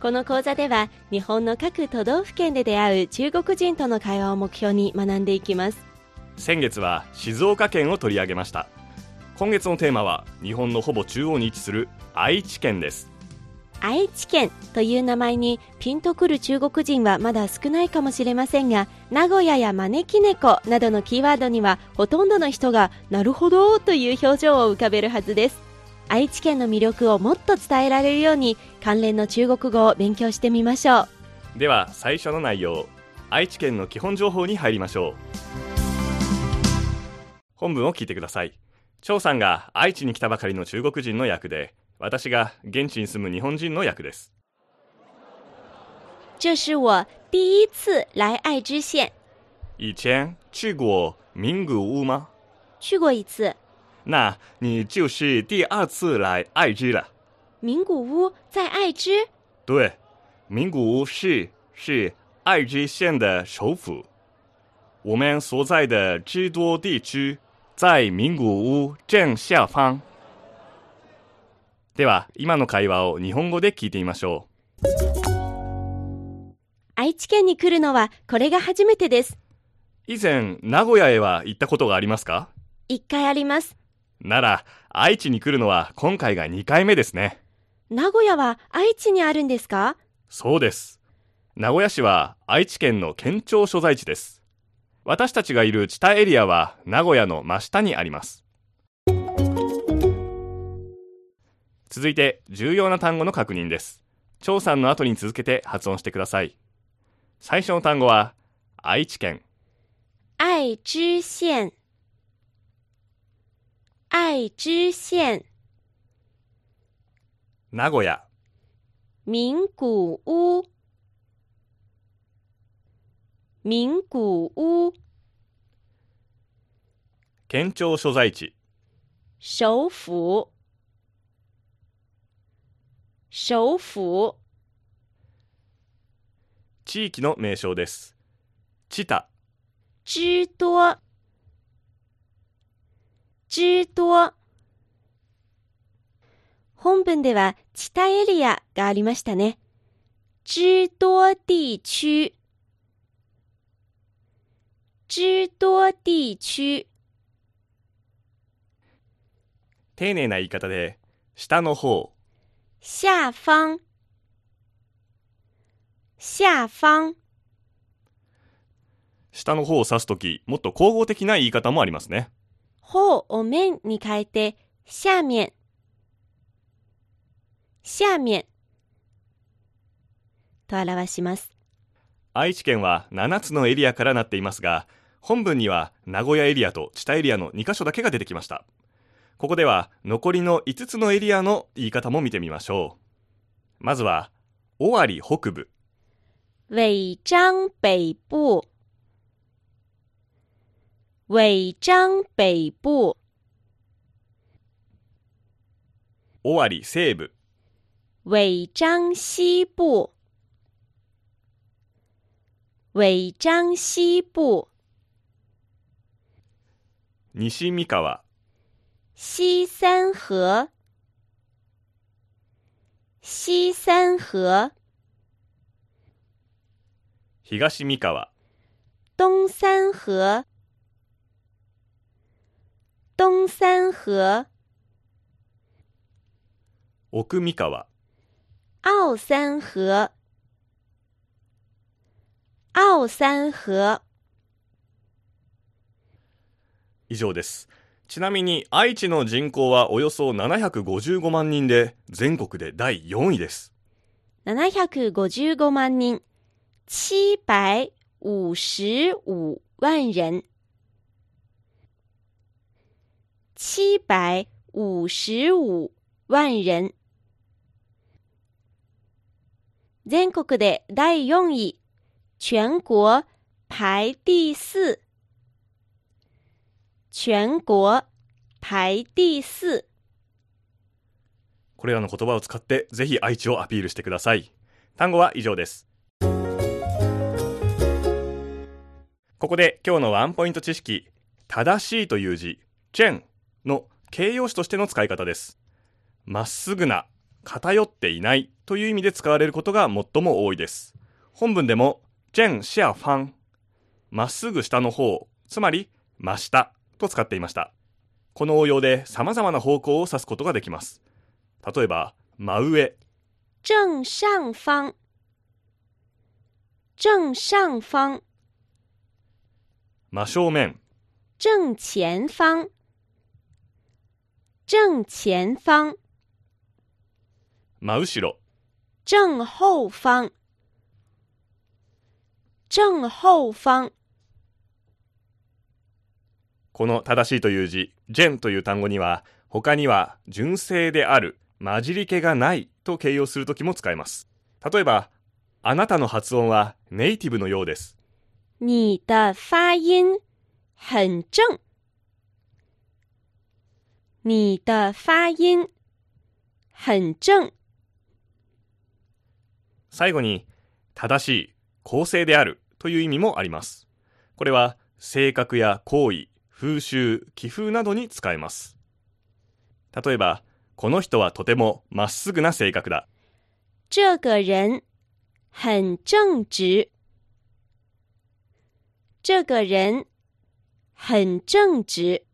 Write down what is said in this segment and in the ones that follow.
この講座では日本の各都道府県で出会う中国人との会話を目標に学んでいきます。先月は静岡県を取り上げました。今月のテーマは日本のほぼ中央に位置する愛知県です。愛知県という名前にピンとくる中国人はまだ少ないかもしれませんが名古屋や招き猫などのキーワードにはほとんどの人がなるほどという表情を浮かべるはずです愛知県の魅力をもっと伝えられるように関連の中国語を勉強してみましょう。では最初の内容愛知県の基本情報に入りましょう。本文を聞いてください。張さんが愛知に来たばかりの中国人の役で私が現地に住む日本人の役です。这是我第一次来爱知县。以前去过名古屋吗？去过一次那你就是第二次来爱知了。名古屋在爱知？对名古屋市是爱知县的首府。我们所在的知多地区在名古屋正下方。では今の会話を日本語で聞いてみましょ愛知県に来るのはこれが初めてです。う以前名古屋へは行ったことがありますか？一回ありますなら愛知に来るのは今回が2回目ですね。名古屋は愛知にあるんですか？そうです。名古屋市は愛知県の県庁所在地です。私たちがいる知多エリアは名古屋の真下にあります。続いて重要な単語の確認です。張さんの後に続けて発音してください。最初の単語は愛知県。愛知县愛知县。名古屋。名古屋。名古屋。県庁所在地。首府。首府。地域の名称です。知多。知多知多本文では知多エリアがありましたね。知多地区。知多地区。丁寧な言い方で下の方。下方。下方。下の方を指すときもっと口語的な言い方もありますね方を面に変えて下面。下面。と表します。愛知県は7つのエリアからなっていますが本文には名古屋エリアと知多エリアの2カ所だけが出てきました。ここでは残りの5つのエリアの言い方も見てみましょう。まずは尾張北部。尾张北部尾张北部。尾張西部。尾张西部。尾张西部。西三河。西三河。西三河。東三河。东三河东三河。奥三河。奥三河。奥三河。以上です。ちなみに愛知の人口はおよそ755万人で全国で第4位です。755万人。755万人755万人全国で第4位全国排第四。全国排第四。これらの言葉を使ってぜひ愛知をアピールしてください。単語は以上です。ここで今日のワンポイント知識、正しいという字、チェンの形容詞としての使い方です。まっすぐな、偏っていないという意味で使われることが最も多いです。本文でも、チェンシアファン、まっすぐ下の方、つまり真下と使っていました。この応用で様々な方向を指すことができます。例えば、真上、正上方。正上方。真正面、正前方。正前方。真後ろ、正後方。正後方。この正しいという字、ジェンという単語には、他には純正である、混じり気がないと形容するときも使えます。例えば、あなたの発音はネイティブのようです。你的发音很正。你的发音很正。最後に、正しい、公正であるという意味もあります。これは、性格や行為、風習、気風などに使えます。例えば、この人はとてもまっすぐな性格だ。这个人很正直。这个人很正直。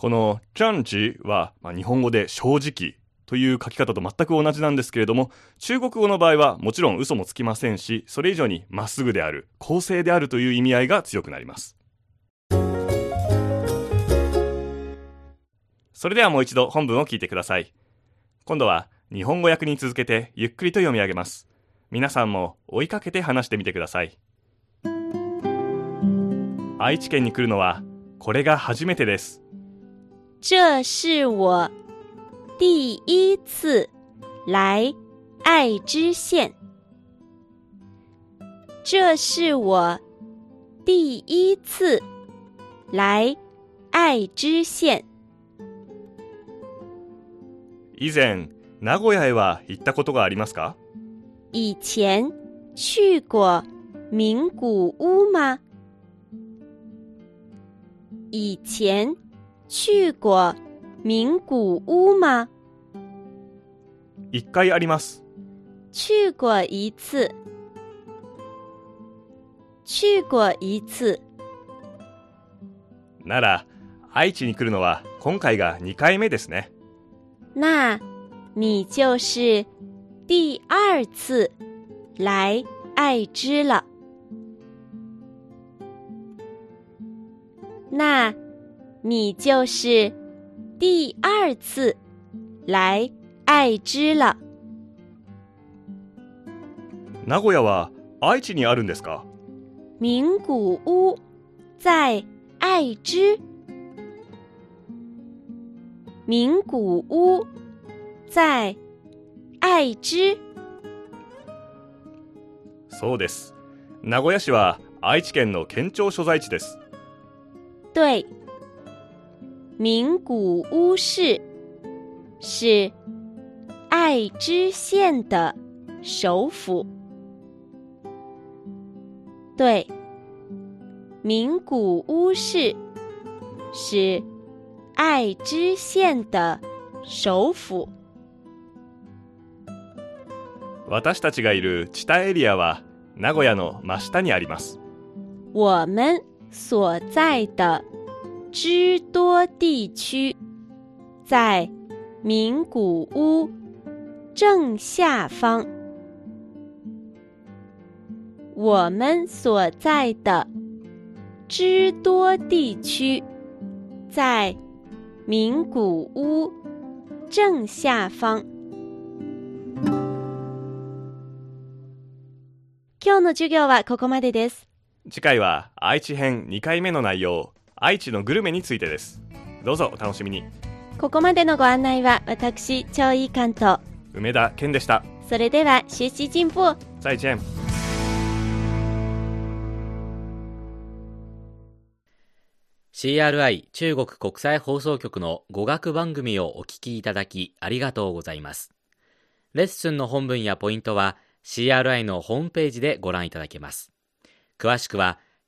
このジャンジは、まあ、日本語で正直という書き方と全く同じなんですけれども、中国語の場合はもちろん嘘もつきませんし、それ以上にまっすぐである、公正であるという意味合いが強くなります。それではもう一度本文を聞いてください。今度は日本語訳に続けてゆっくりと読み上げます。皆さんも追いかけて話してみてください。愛知県に来るのはこれが初めてです。这是我第一次来爱知县。这是我第一次来爱知县。以前、名古屋へは行ったことがありますか以前去过名古屋吗？以前 去过名古屋吗？一回あります。去过一次。去过一次。なら、愛知に来るのは今回が2回目ですね。那你就是第二次来爱知了。那你就是第二次来爱知了。名古屋は愛知にあるんですか？名古屋在爱知。名古屋在爱知。そうです。名古屋市は愛知県の県庁所在地です。对，名古屋市是爱知县的首府。对，名古屋市是爱知县的首府。私たちがいる知多エリアは名古屋の真下にあります。我们所在的 知多地区在名古屋正下方。我们所在的知多地区在名古屋正下方。今日の授業はここまでです。次回は愛知編2回目の内容、愛知のグルメについてです。どうぞお楽しみに。ここまでのご案内は私超いい関東梅田健でした。それではシシ進歩。再见。再见 CRI 中国国際放送局の語学番組をお聞きいただきありがとうございます。レッスンの本文やポイントは CRI のホームページでご覧いただけます。詳しくは